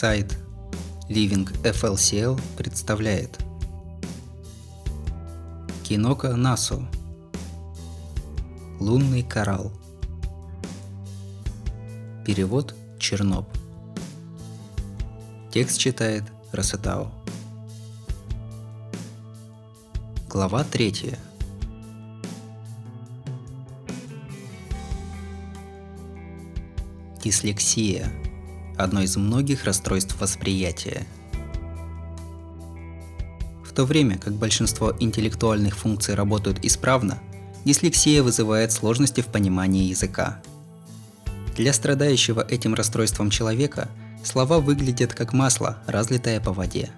Сайт Living FLCL представляет. Кинока Насу. Лунный коралл. Перевод Черноб. Текст читает Расетао. Глава третья. Дислексия – одно из многих расстройств восприятия. В то время как большинство интеллектуальных функций работают исправно, дислексия вызывает сложности в понимании языка. Для страдающего этим расстройством человека слова выглядят как масло, разлитое по воде.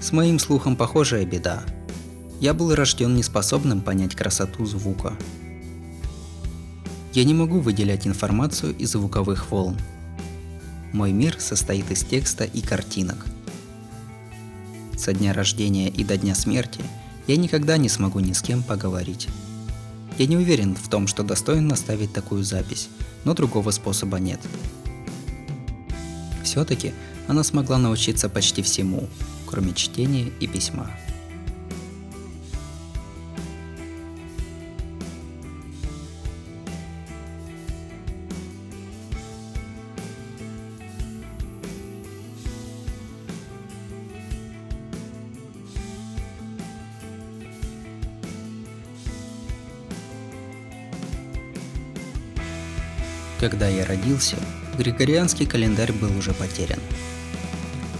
С моим слухом похожая беда. Я был рожден неспособным понять красоту звука – я не могу выделять информацию из звуковых волн. Мой мир состоит из текста и картинок. Со дня рождения и до дня смерти я никогда не смогу ни с кем поговорить. Я не уверен в том, что достоин оставить такую запись, но другого способа нет. Все-таки она смогла научиться почти всему, кроме чтения и письма. Когда я родился, григорианский календарь был уже потерян.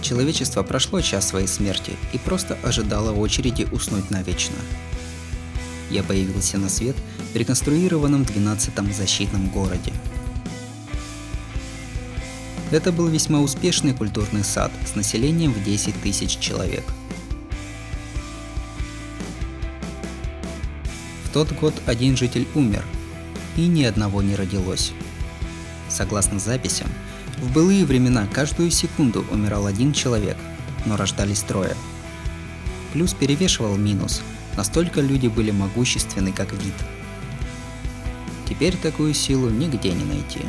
Человечество прошло час своей смерти и просто ожидало очереди уснуть навечно. Я появился на свет в реконструированном 12-м защитном городе. Это был весьма успешный культурный сад с населением в 10 тысяч человек. В тот год один житель умер, и ни одного не родилось. Согласно записям, в былые времена каждую секунду умирал один человек, но рождались трое. Плюс перевешивал минус, настолько люди были могущественны как вид. Теперь такую силу нигде не найти.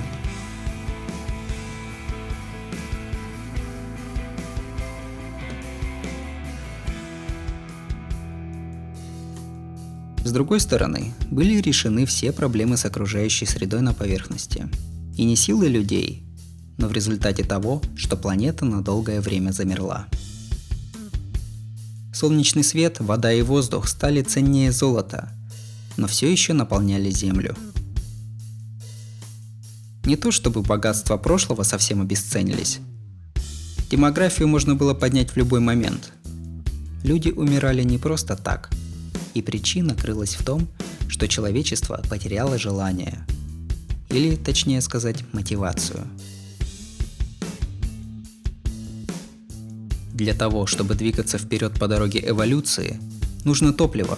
С другой стороны, были решены все проблемы с окружающей средой на поверхности – и не силы людей, но в результате того, что планета на долгое время замерла. Солнечный свет, вода и воздух стали ценнее золота, но все еще наполняли Землю. Не то чтобы богатства прошлого совсем обесценились. Демографию можно было поднять в любой момент. Люди умирали не просто так, и причина крылась в том, что человечество потеряло желание – или, точнее сказать, мотивацию. Для того, чтобы двигаться вперед по дороге эволюции, нужно топливо,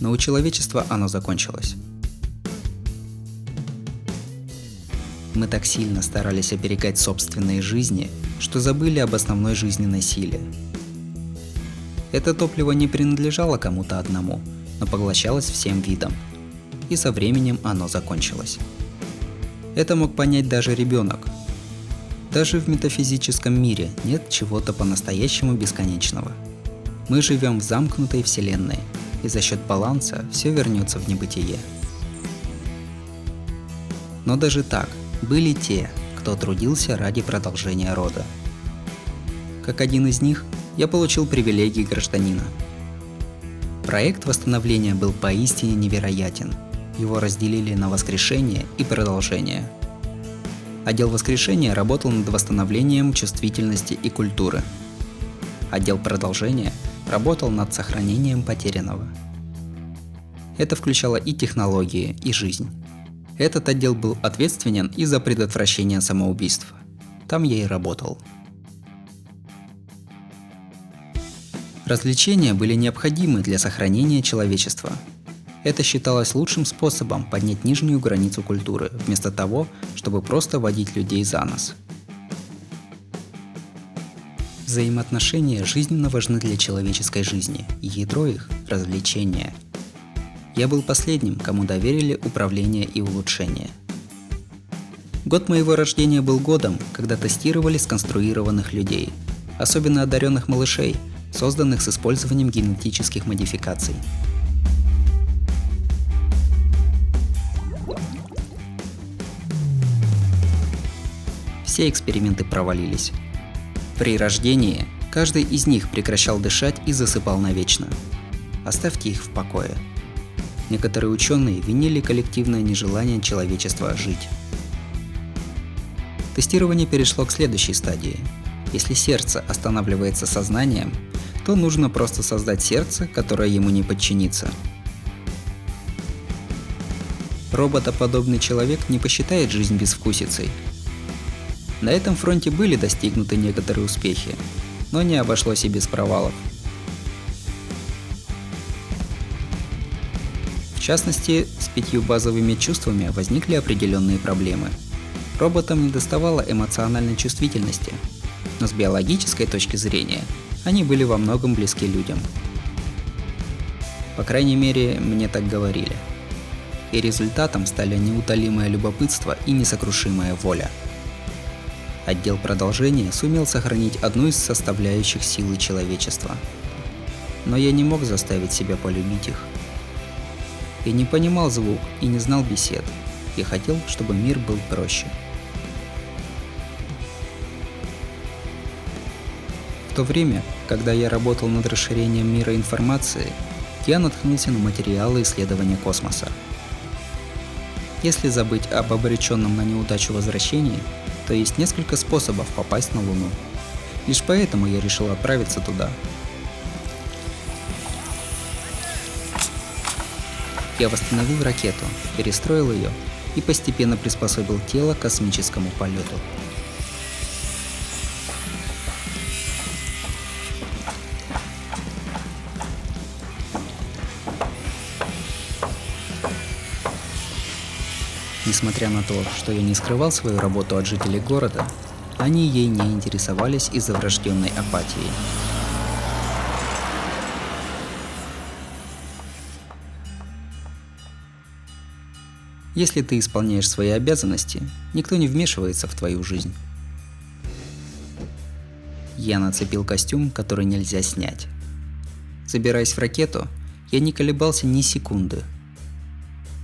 но у человечества оно закончилось. Мы так сильно старались оберегать собственные жизни, что забыли об основной жизненной силе. Это топливо не принадлежало кому-то одному, но поглощалось всем видом. И со временем оно закончилось. Это мог понять даже ребенок. Даже в метафизическом мире нет чего-то по-настоящему бесконечного. Мы живем в замкнутой вселенной, и за счет баланса все вернется в небытие. Но даже так, были те, кто трудился ради продолжения рода. Как один из них, я получил привилегии гражданина. Проект восстановления был поистине невероятен – его разделили на воскрешение и продолжение. Отдел воскрешения работал над восстановлением чувствительности и культуры. Отдел продолжения работал над сохранением потерянного. Это включало и технологии, и жизнь. Этот отдел был ответственен и за предотвращение самоубийств. Там я и работал. Развлечения были необходимы для сохранения человечества – это считалось лучшим способом поднять нижнюю границу культуры, вместо того, чтобы просто водить людей за нос. Взаимоотношения жизненно важны для человеческой жизни, и ядро их – развлечения. Я был последним, кому доверили управление и улучшение. Год моего рождения был годом, когда тестировали сконструированных людей, особенно одаренных малышей, созданных с использованием генетических модификаций. Все эксперименты провалились. При рождении каждый из них прекращал дышать и засыпал навечно. Оставьте их в покое. Некоторые ученые винили коллективное нежелание человечества жить. Тестирование перешло к следующей стадии. Если сердце останавливается сознанием, то нужно просто создать сердце, которое ему не подчинится. Роботоподобный человек не посчитает жизнь безвкусицей. На этом фронте были достигнуты некоторые успехи, но не обошлось и без провалов. В частности, с пятью базовыми чувствами возникли определенные проблемы. Роботам не доставало эмоциональной чувствительности, но с биологической точки зрения они были во многом близки людям. По крайней мере, мне так говорили. И результатом стали неутолимое любопытство и несокрушимая воля – Отдел продолжения сумел сохранить одну из составляющих силы человечества. Но я не мог заставить себя полюбить их. Я не понимал звук и не знал бесед. Я хотел, чтобы мир был проще. В то время, когда я работал над расширением мира информации, я наткнулся на материалы исследования космоса. Если забыть об обреченном на неудачу возвращении, то есть несколько способов попасть на Луну. Лишь поэтому я решил отправиться туда. Я восстановил ракету, перестроил ее и постепенно приспособил тело к космическому полету. Несмотря на то, что я не скрывал свою работу от жителей города, они ей не интересовались из-за врожденной апатии. Если ты исполняешь свои обязанности, никто не вмешивается в твою жизнь. Я нацепил костюм, который нельзя снять. Забираясь в ракету, я не колебался ни секунды –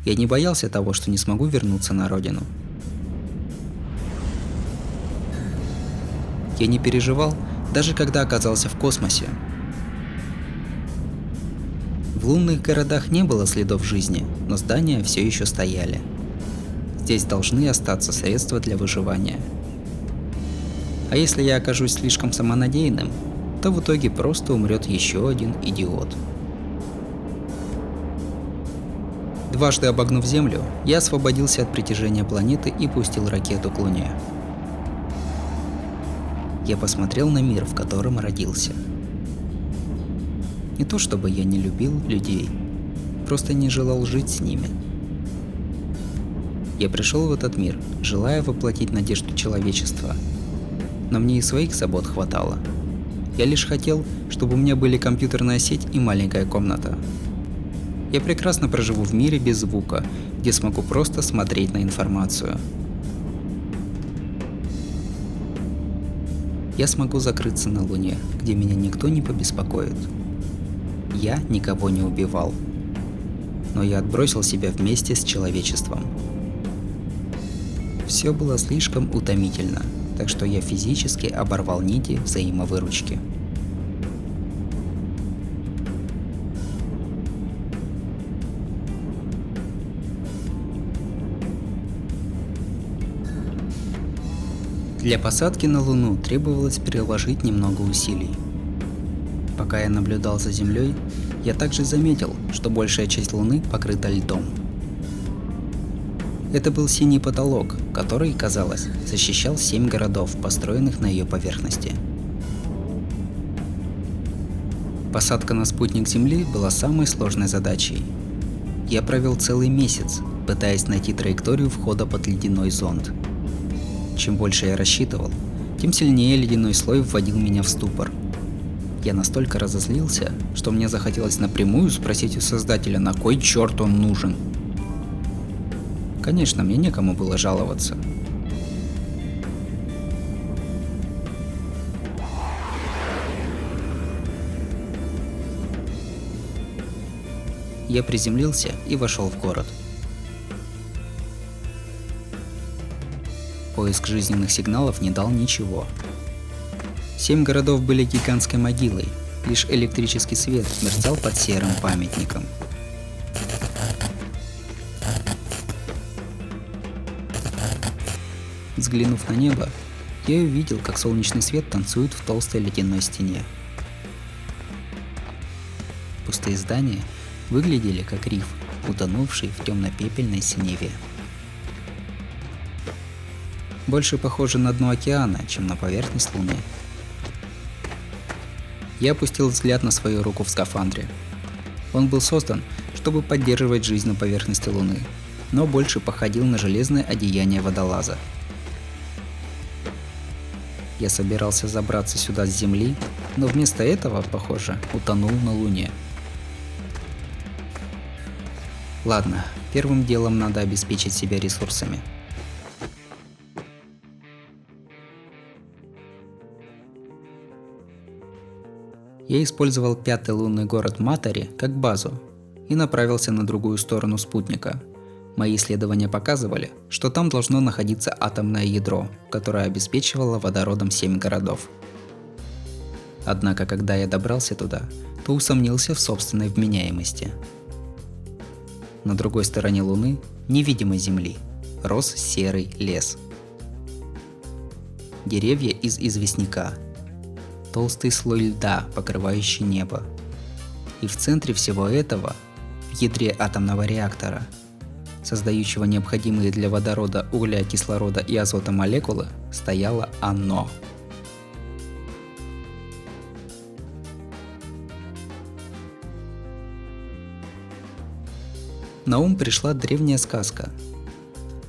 я не боялся того, что не смогу вернуться на родину. Я не переживал, даже когда оказался в космосе. В лунных городах не было следов жизни, но здания все еще стояли. Здесь должны остаться средства для выживания. А если я окажусь слишком самонадеянным, то в итоге просто умрет еще один идиот. Дважды обогнув Землю, я освободился от притяжения планеты и пустил ракету к Луне. Я посмотрел на мир, в котором родился. Не то чтобы я не любил людей, просто не желал жить с ними. Я пришел в этот мир, желая воплотить надежду человечества. Но мне и своих забот хватало. Я лишь хотел, чтобы у меня были компьютерная сеть и маленькая комната, я прекрасно проживу в мире без звука, где смогу просто смотреть на информацию. Я смогу закрыться на Луне, где меня никто не побеспокоит. Я никого не убивал. Но я отбросил себя вместе с человечеством. Все было слишком утомительно, так что я физически оборвал нити взаимовыручки. Для посадки на Луну требовалось приложить немного усилий. Пока я наблюдал за Землей, я также заметил, что большая часть Луны покрыта льдом. Это был синий потолок, который, казалось, защищал семь городов, построенных на ее поверхности. Посадка на спутник Земли была самой сложной задачей. Я провел целый месяц, пытаясь найти траекторию входа под ледяной зонд – чем больше я рассчитывал, тем сильнее ледяной слой вводил меня в ступор. Я настолько разозлился, что мне захотелось напрямую спросить у создателя, на кой черт он нужен. Конечно, мне некому было жаловаться. Я приземлился и вошел в город – Поиск жизненных сигналов не дал ничего. Семь городов были гигантской могилой, лишь электрический свет мерцал под серым памятником. Взглянув на небо, я увидел, как солнечный свет танцует в толстой ледяной стене. Пустые здания выглядели как риф, утонувший в темно-пепельной синеве. Больше похоже на дно океана, чем на поверхность Луны. Я опустил взгляд на свою руку в скафандре. Он был создан, чтобы поддерживать жизнь на поверхности Луны, но больше походил на железное одеяние водолаза – я собирался забраться сюда с Земли, но вместо этого, похоже, утонул на Луне. Ладно, первым делом надо обеспечить себя ресурсами. Я использовал пятый лунный город Матари как базу и направился на другую сторону спутника – Мои исследования показывали, что там должно находиться атомное ядро, которое обеспечивало водородом 7 городов. Однако, когда я добрался туда, то усомнился в собственной вменяемости. На другой стороне Луны, невидимой Земли, рос серый лес. Деревья из известняка, толстый слой льда, покрывающий небо. И в центре всего этого, в ядре атомного реактора – создающего необходимые для водорода, угля, кислорода и азота молекулы, стояло оно. На ум пришла древняя сказка.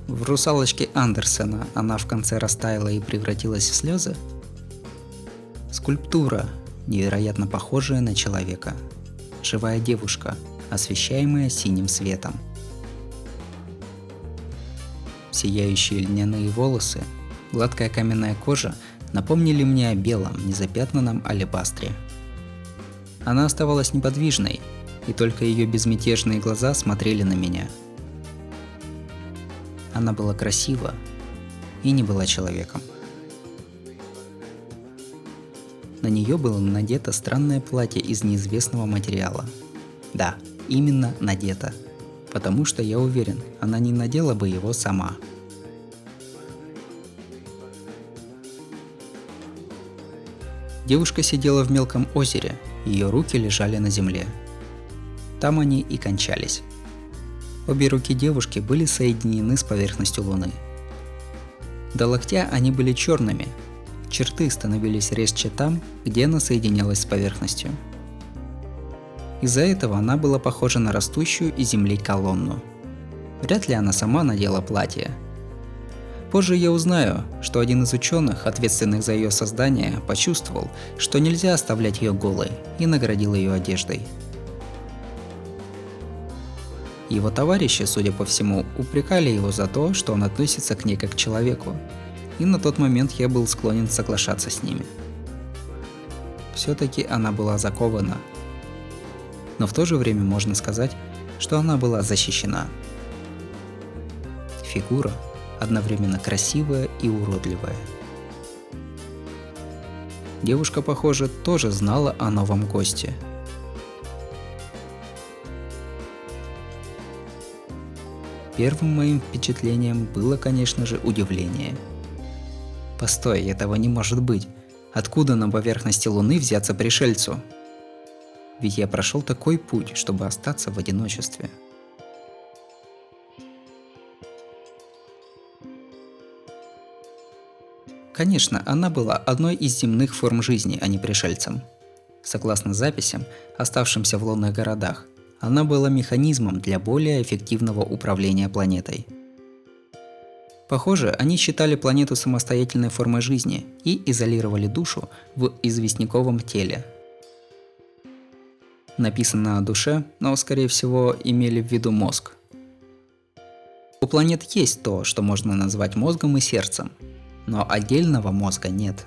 В «Русалочке Андерсена» она в конце растаяла и превратилась в слезы. Скульптура, невероятно похожая на человека. Живая девушка, освещаемая синим светом – Сияющие льняные волосы, гладкая каменная кожа напомнили мне о белом, незапятнанном алебастре. Она оставалась неподвижной, и только ее безмятежные глаза смотрели на меня. Она была красива и не была человеком. На нее было надето странное платье из неизвестного материала. Да, именно надето – потому что я уверен, она не надела бы его сама. Девушка сидела в мелком озере, ее руки лежали на земле. Там они и кончались. Обе руки девушки были соединены с поверхностью Луны. До локтя они были черными, черты становились резче там, где она соединялась с поверхностью – из-за этого она была похожа на растущую из земли колонну. Вряд ли она сама надела платье. Позже я узнаю, что один из ученых, ответственных за ее создание, почувствовал, что нельзя оставлять ее голой, и наградил ее одеждой. Его товарищи, судя по всему, упрекали его за то, что он относится к ней как к человеку, и на тот момент я был склонен соглашаться с ними. Все-таки она была закована, но в то же время можно сказать, что она была защищена. Фигура одновременно красивая и уродливая. Девушка, похоже, тоже знала о новом госте. Первым моим впечатлением было, конечно же, удивление. Постой, этого не может быть. Откуда на поверхности Луны взяться пришельцу? Ведь я прошел такой путь, чтобы остаться в одиночестве. Конечно, она была одной из земных форм жизни, а не пришельцем. Согласно записям, оставшимся в лунных городах, она была механизмом для более эффективного управления планетой. Похоже, они считали планету самостоятельной формой жизни и изолировали душу в известняковом теле, написано о душе, но, скорее всего, имели в виду мозг. У планет есть то, что можно назвать мозгом и сердцем, но отдельного мозга нет.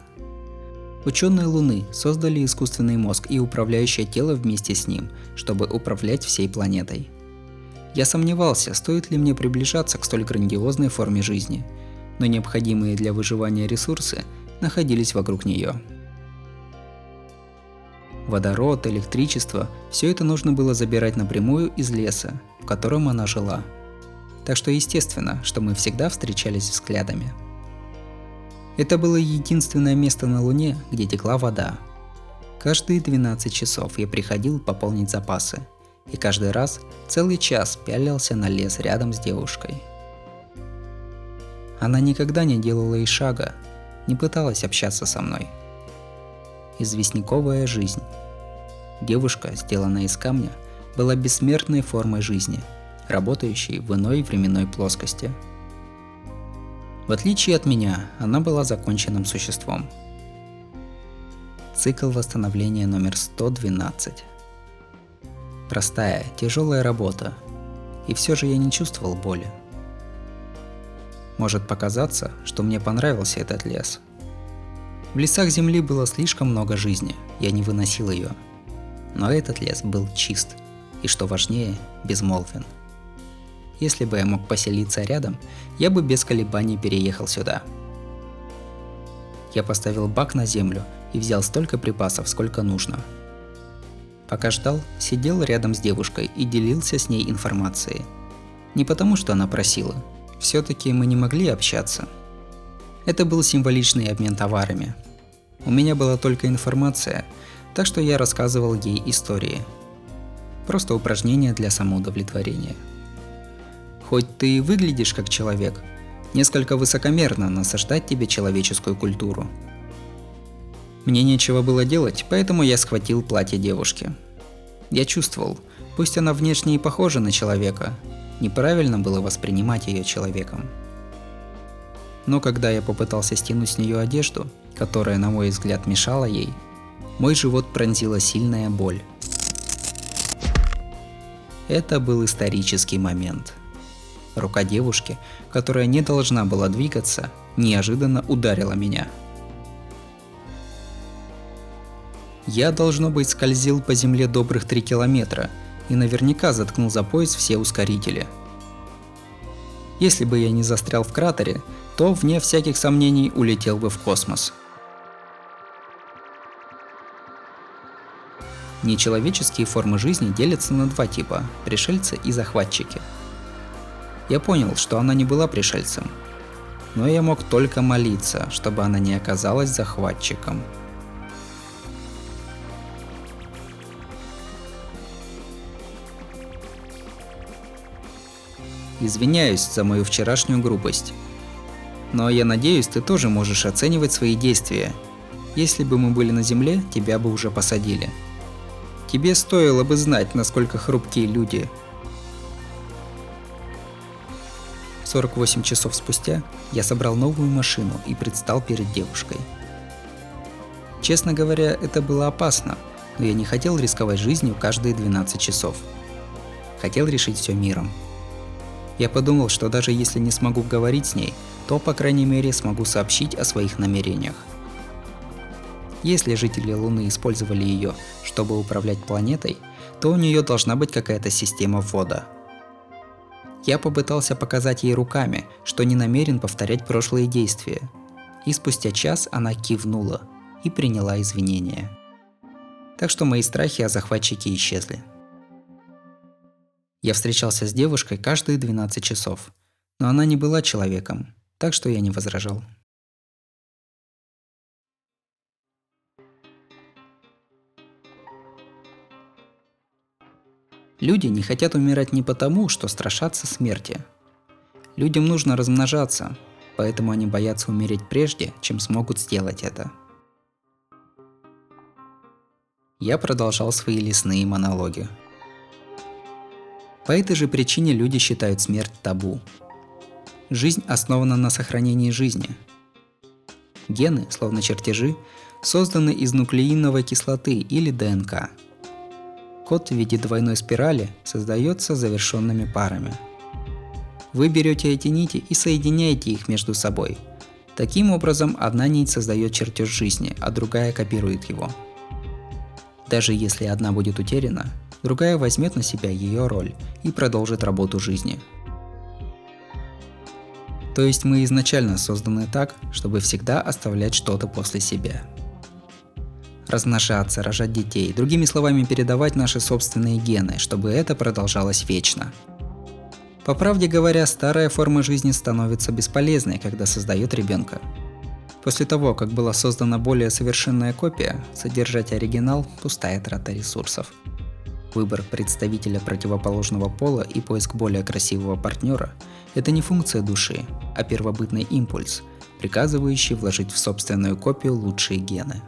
Ученые Луны создали искусственный мозг и управляющее тело вместе с ним, чтобы управлять всей планетой. Я сомневался, стоит ли мне приближаться к столь грандиозной форме жизни, но необходимые для выживания ресурсы находились вокруг нее. Водород, электричество – все это нужно было забирать напрямую из леса, в котором она жила. Так что естественно, что мы всегда встречались взглядами. Это было единственное место на Луне, где текла вода. Каждые 12 часов я приходил пополнить запасы, и каждый раз целый час пялился на лес рядом с девушкой. Она никогда не делала и шага, не пыталась общаться со мной – известняковая жизнь. Девушка, сделанная из камня, была бессмертной формой жизни, работающей в иной временной плоскости. В отличие от меня, она была законченным существом. Цикл восстановления номер 112. Простая, тяжелая работа, и все же я не чувствовал боли. Может показаться, что мне понравился этот лес – в лесах земли было слишком много жизни, я не выносил ее. Но этот лес был чист, и что важнее, безмолвен. Если бы я мог поселиться рядом, я бы без колебаний переехал сюда. Я поставил бак на землю и взял столько припасов, сколько нужно. Пока ждал, сидел рядом с девушкой и делился с ней информацией. Не потому, что она просила. Все-таки мы не могли общаться. Это был символичный обмен товарами, у меня была только информация, так что я рассказывал ей истории. Просто упражнение для самоудовлетворения. Хоть ты и выглядишь как человек, несколько высокомерно насаждать тебе человеческую культуру. Мне нечего было делать, поэтому я схватил платье девушки. Я чувствовал, пусть она внешне и похожа на человека, неправильно было воспринимать ее человеком. Но когда я попытался стянуть с нее одежду, которая, на мой взгляд, мешала ей, мой живот пронзила сильная боль. Это был исторический момент. Рука девушки, которая не должна была двигаться, неожиданно ударила меня. Я, должно быть, скользил по земле добрых три километра и наверняка заткнул за пояс все ускорители. Если бы я не застрял в кратере, то, вне всяких сомнений, улетел бы в космос – Нечеловеческие формы жизни делятся на два типа – пришельцы и захватчики. Я понял, что она не была пришельцем, но я мог только молиться, чтобы она не оказалась захватчиком. Извиняюсь за мою вчерашнюю грубость. Но я надеюсь, ты тоже можешь оценивать свои действия. Если бы мы были на Земле, тебя бы уже посадили – Тебе стоило бы знать, насколько хрупкие люди. 48 часов спустя я собрал новую машину и предстал перед девушкой. Честно говоря, это было опасно, но я не хотел рисковать жизнью каждые 12 часов. Хотел решить все миром. Я подумал, что даже если не смогу говорить с ней, то, по крайней мере, смогу сообщить о своих намерениях. Если жители Луны использовали ее, чтобы управлять планетой, то у нее должна быть какая-то система ввода. Я попытался показать ей руками, что не намерен повторять прошлые действия. И спустя час она кивнула и приняла извинения. Так что мои страхи о захватчике исчезли. Я встречался с девушкой каждые 12 часов, но она не была человеком, так что я не возражал. Люди не хотят умирать не потому, что страшатся смерти. Людям нужно размножаться, поэтому они боятся умереть прежде, чем смогут сделать это. Я продолжал свои лесные монологи. По этой же причине люди считают смерть табу. Жизнь основана на сохранении жизни. Гены, словно чертежи, созданы из нуклеиновой кислоты или ДНК – Код в виде двойной спирали создается завершенными парами. Вы берете эти нити и соединяете их между собой. Таким образом, одна нить создает чертеж жизни, а другая копирует его. Даже если одна будет утеряна, другая возьмет на себя ее роль и продолжит работу жизни. То есть мы изначально созданы так, чтобы всегда оставлять что-то после себя. Размножаться, рожать детей, другими словами передавать наши собственные гены, чтобы это продолжалось вечно – по правде говоря, старая форма жизни становится бесполезной, когда создает ребенка. После того, как была создана более совершенная копия, содержать оригинал – пустая трата ресурсов. Выбор представителя противоположного пола и поиск более красивого партнера – это не функция души, а первобытный импульс, приказывающий вложить в собственную копию лучшие гены.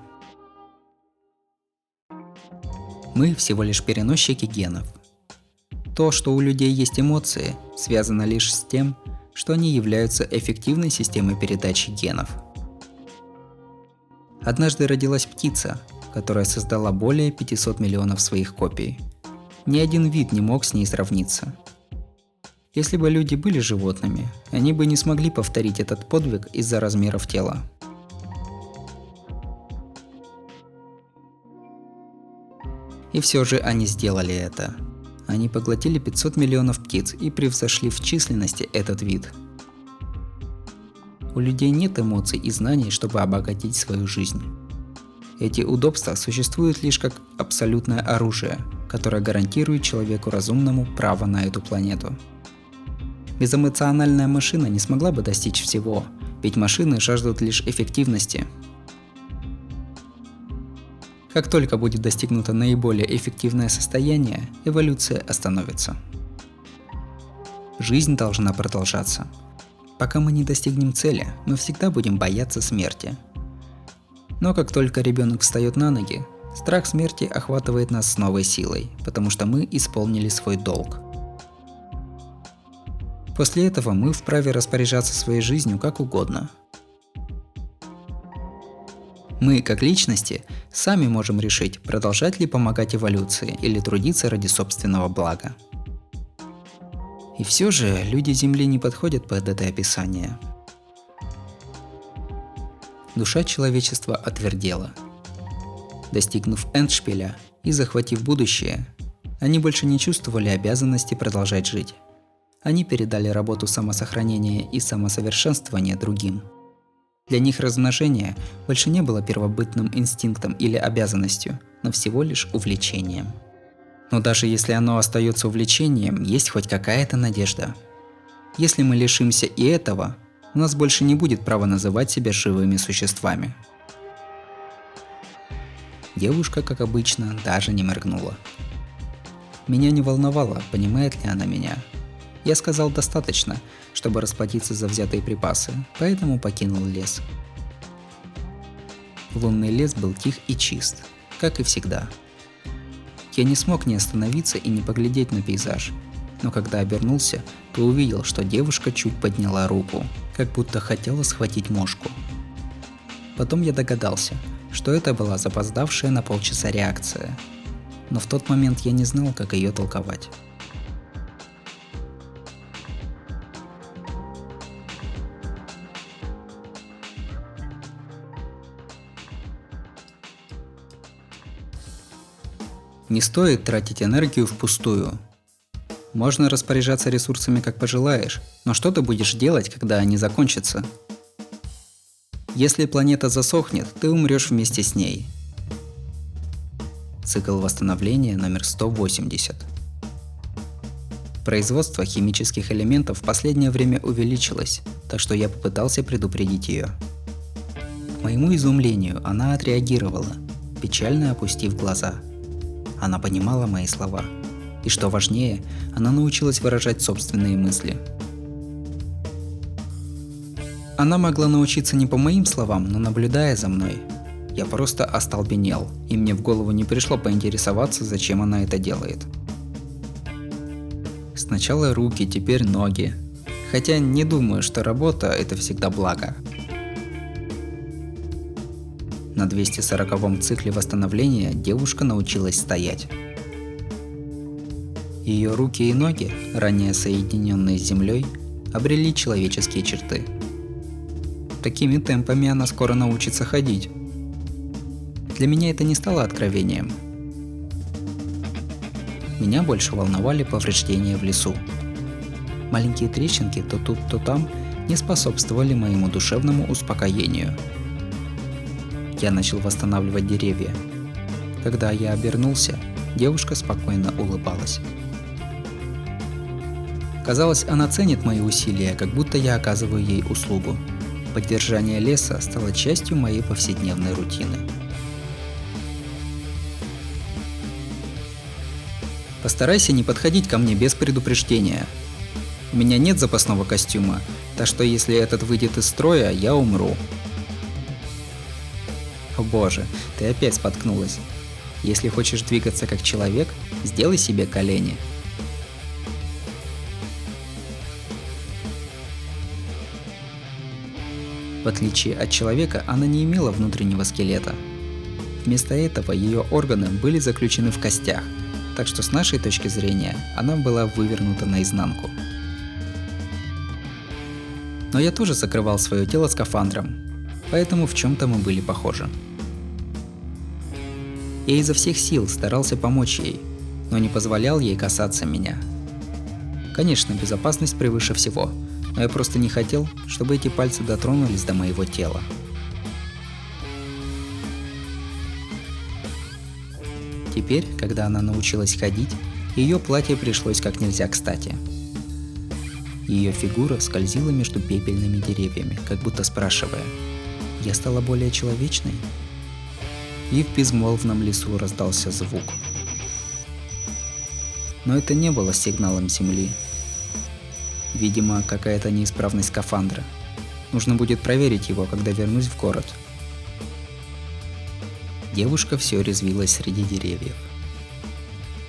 Мы всего лишь переносчики генов – то, что у людей есть эмоции, связано лишь с тем, что они являются эффективной системой передачи генов. Однажды родилась птица, которая создала более 500 миллионов своих копий. Ни один вид не мог с ней сравниться. Если бы люди были животными, они бы не смогли повторить этот подвиг из-за размеров тела. И все же они сделали это – они поглотили 500 миллионов птиц и превзошли в численности этот вид. У людей нет эмоций и знаний, чтобы обогатить свою жизнь. Эти удобства существуют лишь как абсолютное оружие, которое гарантирует человеку разумному право на эту планету. Безэмоциональная машина не смогла бы достичь всего, ведь машины жаждут лишь эффективности, как только будет достигнуто наиболее эффективное состояние, эволюция остановится. Жизнь должна продолжаться. Пока мы не достигнем цели, мы всегда будем бояться смерти. Но как только ребенок встает на ноги, страх смерти охватывает нас с новой силой, потому что мы исполнили свой долг. После этого мы вправе распоряжаться своей жизнью как угодно – мы, как личности, сами можем решить, продолжать ли помогать эволюции или трудиться ради собственного блага. И все же люди Земли не подходят под это описание. Душа человечества отвердела. Достигнув эндшпиля и захватив будущее, они больше не чувствовали обязанности продолжать жить. Они передали работу самосохранения и самосовершенствования другим – для них размножение больше не было первобытным инстинктом или обязанностью, но всего лишь увлечением. Но даже если оно остается увлечением, есть хоть какая-то надежда. Если мы лишимся и этого, у нас больше не будет права называть себя живыми существами. Девушка, как обычно, даже не моргнула. Меня не волновало, понимает ли она меня, я сказал достаточно, чтобы расплатиться за взятые припасы, поэтому покинул лес. Лунный лес был тих и чист, как и всегда. Я не смог не остановиться и не поглядеть на пейзаж, но когда обернулся, то увидел, что девушка чуть подняла руку, как будто хотела схватить мошку. Потом я догадался, что это была запоздавшая на полчаса реакция, но в тот момент я не знал, как ее толковать. Не стоит тратить энергию впустую. Можно распоряжаться ресурсами как пожелаешь, но что ты будешь делать, когда они закончатся? Если планета засохнет, ты умрешь вместе с ней. Цикл восстановления номер 180. Производство химических элементов в последнее время увеличилось, так что я попытался предупредить ее. К моему изумлению она отреагировала, печально опустив глаза – она понимала мои слова. И что важнее, она научилась выражать собственные мысли. Она могла научиться не по моим словам, но наблюдая за мной. Я просто остолбенел, и мне в голову не пришло поинтересоваться, зачем она это делает. Сначала руки, теперь ноги. Хотя не думаю, что работа – это всегда благо. На 240-м цикле восстановления девушка научилась стоять. Ее руки и ноги, ранее соединенные с землей, обрели человеческие черты. Такими темпами она скоро научится ходить. Для меня это не стало откровением. Меня больше волновали повреждения в лесу. Маленькие трещинки то тут, то там не способствовали моему душевному успокоению. Я начал восстанавливать деревья. Когда я обернулся, девушка спокойно улыбалась. Казалось, она ценит мои усилия, как будто я оказываю ей услугу. Поддержание леса стало частью моей повседневной рутины. Постарайся не подходить ко мне без предупреждения. У меня нет запасного костюма, так что если этот выйдет из строя, я умру. О боже, ты опять споткнулась. Если хочешь двигаться как человек, сделай себе колени. В отличие от человека, она не имела внутреннего скелета. Вместо этого ее органы были заключены в костях – так что с нашей точки зрения она была вывернута наизнанку. Но я тоже закрывал свое тело скафандром, поэтому в чем-то мы были похожи. Я изо всех сил старался помочь ей, но не позволял ей касаться меня. Конечно, безопасность превыше всего, но я просто не хотел, чтобы эти пальцы дотронулись до моего тела. Теперь, когда она научилась ходить, ее платье пришлось как нельзя кстати. Ее фигура скользила между пепельными деревьями, как будто спрашивая, «Я стала более человечной?» И в безмолвном лесу раздался звук. Но это не было сигналом Земли. Видимо, какая-то неисправность скафандра. Нужно будет проверить его, когда вернусь в город – Девушка все резвилась среди деревьев.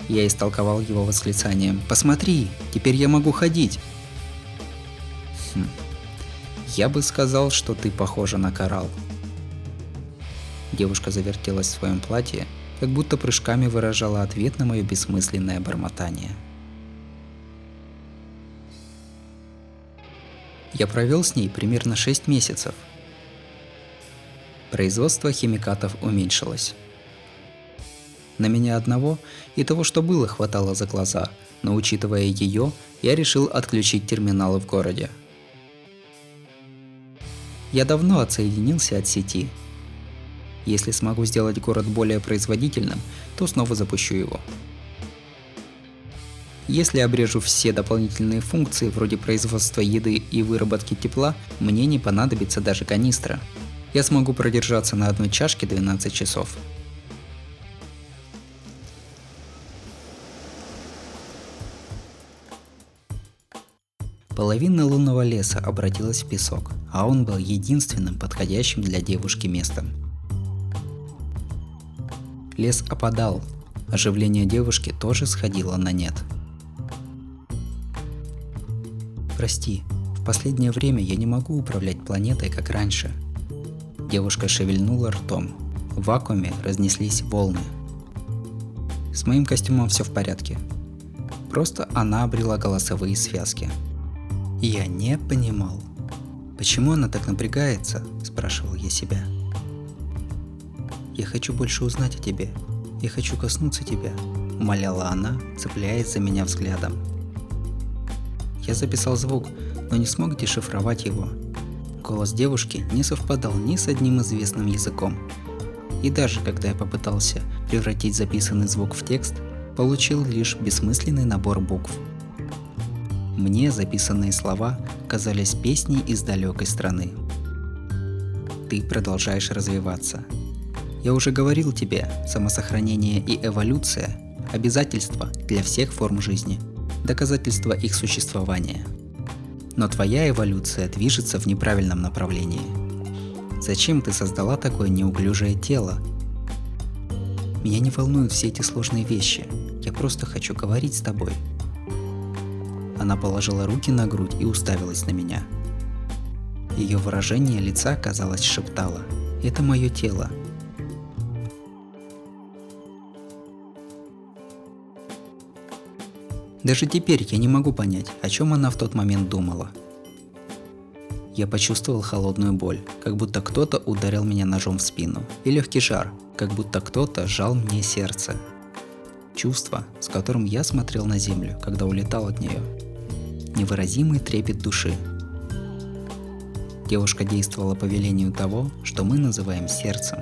Я истолковал его восклицанием «Посмотри, теперь я могу ходить!» хм. Я бы сказал, что ты похожа на коралл. Девушка завертелась в своем платье, как будто прыжками выражала ответ на мое бессмысленное бормотание. Я провел с ней примерно 6 месяцев – производство химикатов уменьшилось. На меня одного и того, что было, хватало за глаза, но учитывая ее, я решил отключить терминалы в городе. Я давно отсоединился от сети. Если смогу сделать город более производительным, то снова запущу его. Если обрежу все дополнительные функции вроде производства еды и выработки тепла, мне не понадобится даже канистра – я смогу продержаться на одной чашке 12 часов. Половина лунного леса обратилась в песок, а он был единственным подходящим для девушки местом. Лес опадал, оживление девушки тоже сходило на нет. Прости, в последнее время я не могу управлять планетой как раньше – Девушка шевельнула ртом. В вакууме разнеслись волны. С моим костюмом все в порядке. Просто она обрела голосовые связки. Я не понимал. Почему она так напрягается? Спрашивал я себя. Я хочу больше узнать о тебе. Я хочу коснуться тебя, умоляла она, цепляясь за меня взглядом. Я записал звук, но не смог дешифровать его, Голос девушки не совпадал ни с одним известным языком. И даже когда я попытался превратить записанный звук в текст, получил лишь бессмысленный набор букв. Мне записанные слова казались песней из далекой страны. Ты продолжаешь развиваться. Я уже говорил тебе, самосохранение и эволюция – обязательства для всех форм жизни, доказательства их существования – но твоя эволюция движется в неправильном направлении. Зачем ты создала такое неуклюжее тело? Меня не волнуют все эти сложные вещи. Я просто хочу говорить с тобой. Она положила руки на грудь и уставилась на меня. Ее выражение лица, казалось, шептало. «Это мое тело. Даже теперь я не могу понять, о чем она в тот момент думала. я почувствовал холодную боль, как будто кто-то ударил меня ножом в спину, и легкий жар, как будто кто-то сжал мне сердце. Чувство, с которым я смотрел на землю, когда улетал от нее. Невыразимый трепет души. Девушка действовала по велению того, что мы называем сердцем.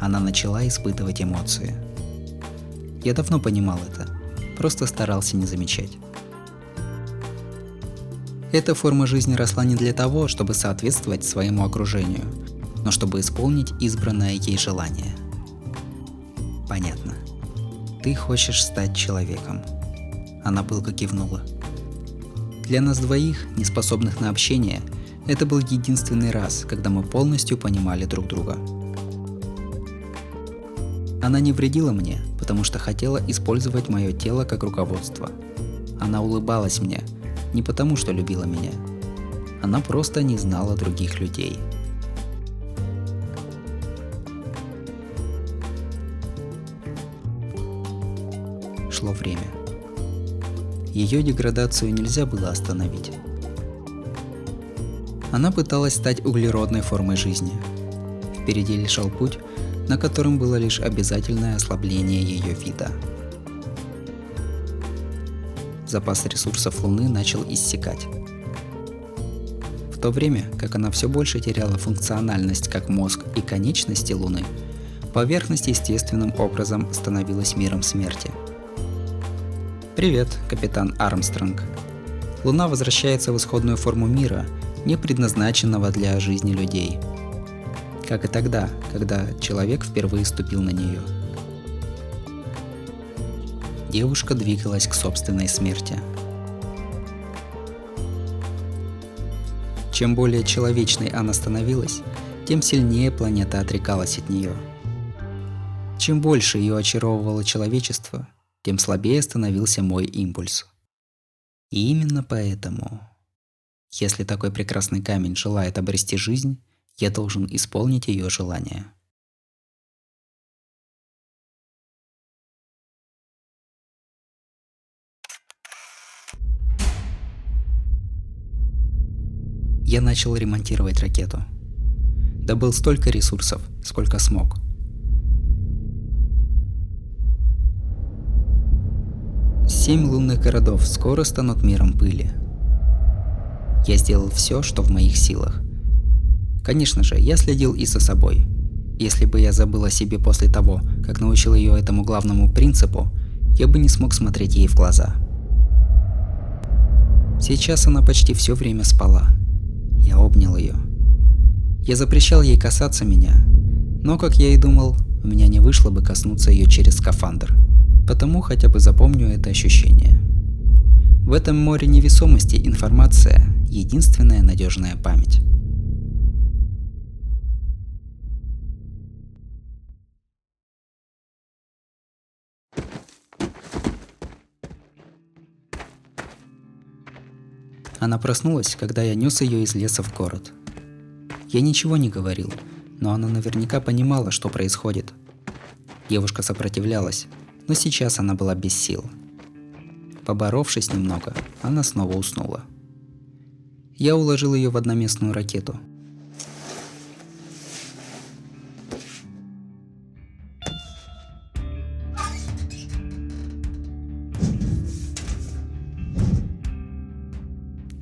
Она начала испытывать эмоции. Я давно понимал это, просто старался не замечать. Эта форма жизни росла не для того, чтобы соответствовать своему окружению, но чтобы исполнить избранное ей желание. Понятно. Ты хочешь стать человеком. Она пылко кивнула. Для нас двоих, не способных на общение, это был единственный раз, когда мы полностью понимали друг друга. Она не вредила мне, потому что хотела использовать мое тело как руководство. Она улыбалась мне, не потому, что любила меня. Она просто не знала других людей. Шло время. Ее деградацию нельзя было остановить. Она пыталась стать углеродной формой жизни. Впереди лежал путь, на котором было лишь обязательное ослабление ее вида – запас ресурсов Луны начал иссякать. В то время, как она все больше теряла функциональность как мозг и конечности Луны, поверхность естественным образом становилась миром смерти. Привет, капитан Армстронг. Луна возвращается в исходную форму мира, не предназначенного для жизни людей. Как и тогда, когда человек впервые ступил на нее – девушка двигалась к собственной смерти. Чем более человечной она становилась, тем сильнее планета отрекалась от нее. Чем больше ее очаровывало человечество, тем слабее становился мой импульс. И именно поэтому, если такой прекрасный камень желает обрести жизнь, я должен исполнить ее желание. я начал ремонтировать ракету. Добыл столько ресурсов, сколько смог. Семь лунных городов скоро станут миром пыли. Я сделал все, что в моих силах. Конечно же, я следил и за собой. Если бы я забыл о себе после того, как научил ее этому главному принципу, я бы не смог смотреть ей в глаза. Сейчас она почти все время спала – я обнял ее. Я запрещал ей касаться меня, но, как я и думал, у меня не вышло бы коснуться ее через скафандр. Потому хотя бы запомню это ощущение. В этом море невесомости информация – единственная надежная память. Она проснулась, когда я нес ее из леса в город. Я ничего не говорил, но она наверняка понимала, что происходит. Девушка сопротивлялась, но сейчас она была без сил. Поборовшись немного, она снова уснула. Я уложил ее в одноместную ракету –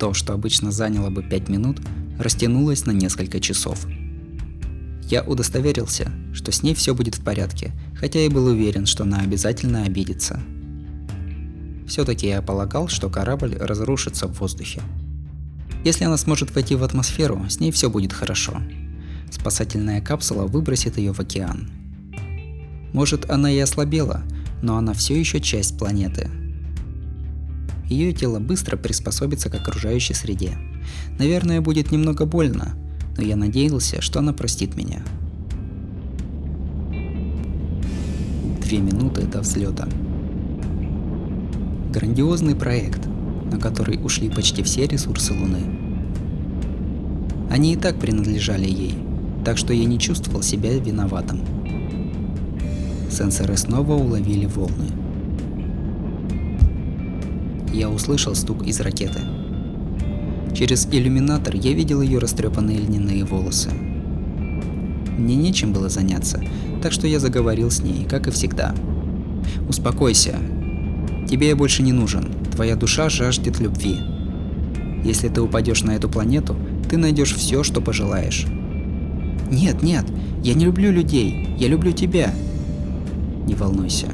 То, что обычно заняло бы 5 минут, растянулось на несколько часов. Я удостоверился, что с ней все будет в порядке, хотя и был уверен, что она обязательно обидится. Все-таки я полагал, что корабль разрушится в воздухе. Если она сможет войти в атмосферу, с ней все будет хорошо. Спасательная капсула выбросит ее в океан. Может, она и ослабела, но она все еще часть планеты – ее тело быстро приспособится к окружающей среде. Наверное, будет немного больно, но я надеялся, что она простит меня. Две минуты до взлета. Грандиозный проект, на который ушли почти все ресурсы Луны. Они и так принадлежали ей, так что я не чувствовал себя виноватым. Сенсоры снова уловили волны – я услышал стук из ракеты. Через иллюминатор я видел ее растрепанные льняные волосы. Мне нечем было заняться, так что я заговорил с ней, как и всегда. «Успокойся. Тебе я больше не нужен. Твоя душа жаждет любви. Если ты упадешь на эту планету, ты найдешь все, что пожелаешь». «Нет, нет, я не люблю людей. Я люблю тебя». «Не волнуйся.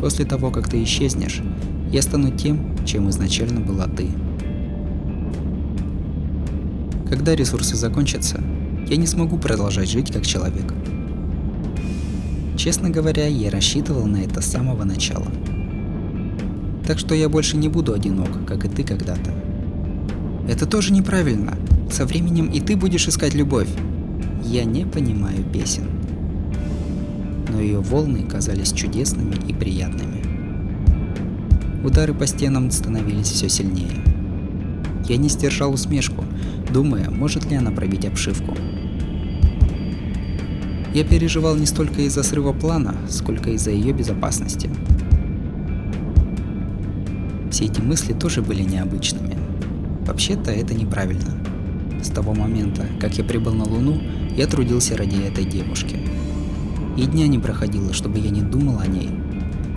После того, как ты исчезнешь, я стану тем, чем изначально была ты». Когда ресурсы закончатся, я не смогу продолжать жить как человек. Честно говоря, я рассчитывал на это с самого начала. Так что я больше не буду одинок, как и ты когда-то. Это тоже неправильно. Со временем и ты будешь искать любовь. Я не понимаю песен. Но ее волны казались чудесными и приятными. Удары по стенам становились все сильнее. Я не сдержал усмешку, думая, может ли она пробить обшивку. Я переживал не столько из-за срыва плана, сколько из-за ее безопасности. Все эти мысли тоже были необычными. Вообще-то это неправильно. С того момента, как я прибыл на Луну, я трудился ради этой девушки. И дня не проходило, чтобы я не думал о ней.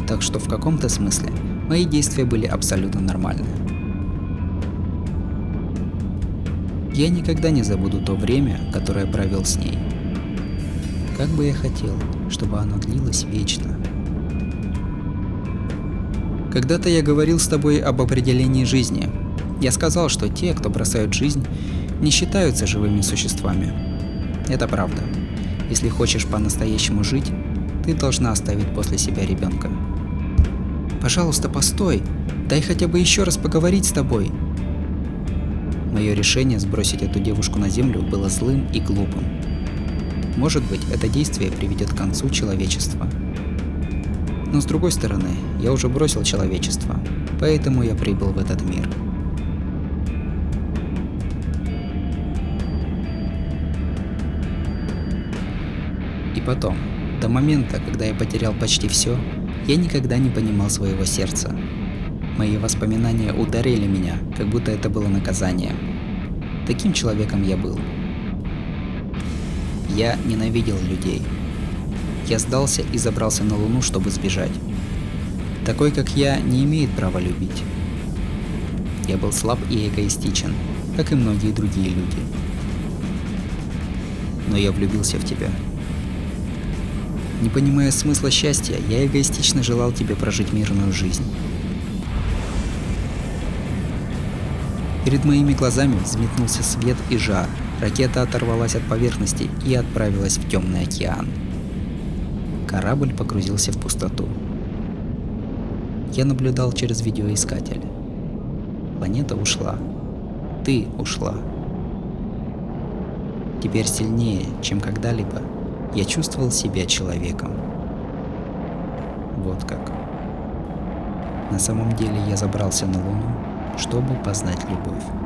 Так что в каком-то смысле мои действия были абсолютно нормальны. Я никогда не забуду то время, которое провел с ней. Как бы я хотел, чтобы оно длилось вечно. Когда-то я говорил с тобой об определении жизни. Я сказал, что те, кто бросают жизнь, не считаются живыми существами. Это правда. Если хочешь по-настоящему жить, ты должна оставить после себя ребенка. Пожалуйста, постой. Дай хотя бы еще раз поговорить с тобой. Мое решение сбросить эту девушку на землю было злым и глупым. Может быть, это действие приведет к концу человечества. Но с другой стороны, я уже бросил человечество, поэтому я прибыл в этот мир. И потом, до момента, когда я потерял почти все, я никогда не понимал своего сердца. Мои воспоминания ударили меня, как будто это было наказание. Таким человеком я был. Я ненавидел людей. Я сдался и забрался на Луну, чтобы сбежать. Такой, как я, не имеет права любить. Я был слаб и эгоистичен, как и многие другие люди. Но я влюбился в тебя. Не понимая смысла счастья, я эгоистично желал тебе прожить мирную жизнь. Перед моими глазами взметнулся свет и жар. Ракета оторвалась от поверхности и отправилась в темный океан. Корабль погрузился в пустоту. Я наблюдал через видеоискатель. Планета ушла. Ты ушла. Теперь сильнее, чем когда-либо, я чувствовал себя человеком. Вот как. На самом деле я забрался на Луну чтобы познать любовь.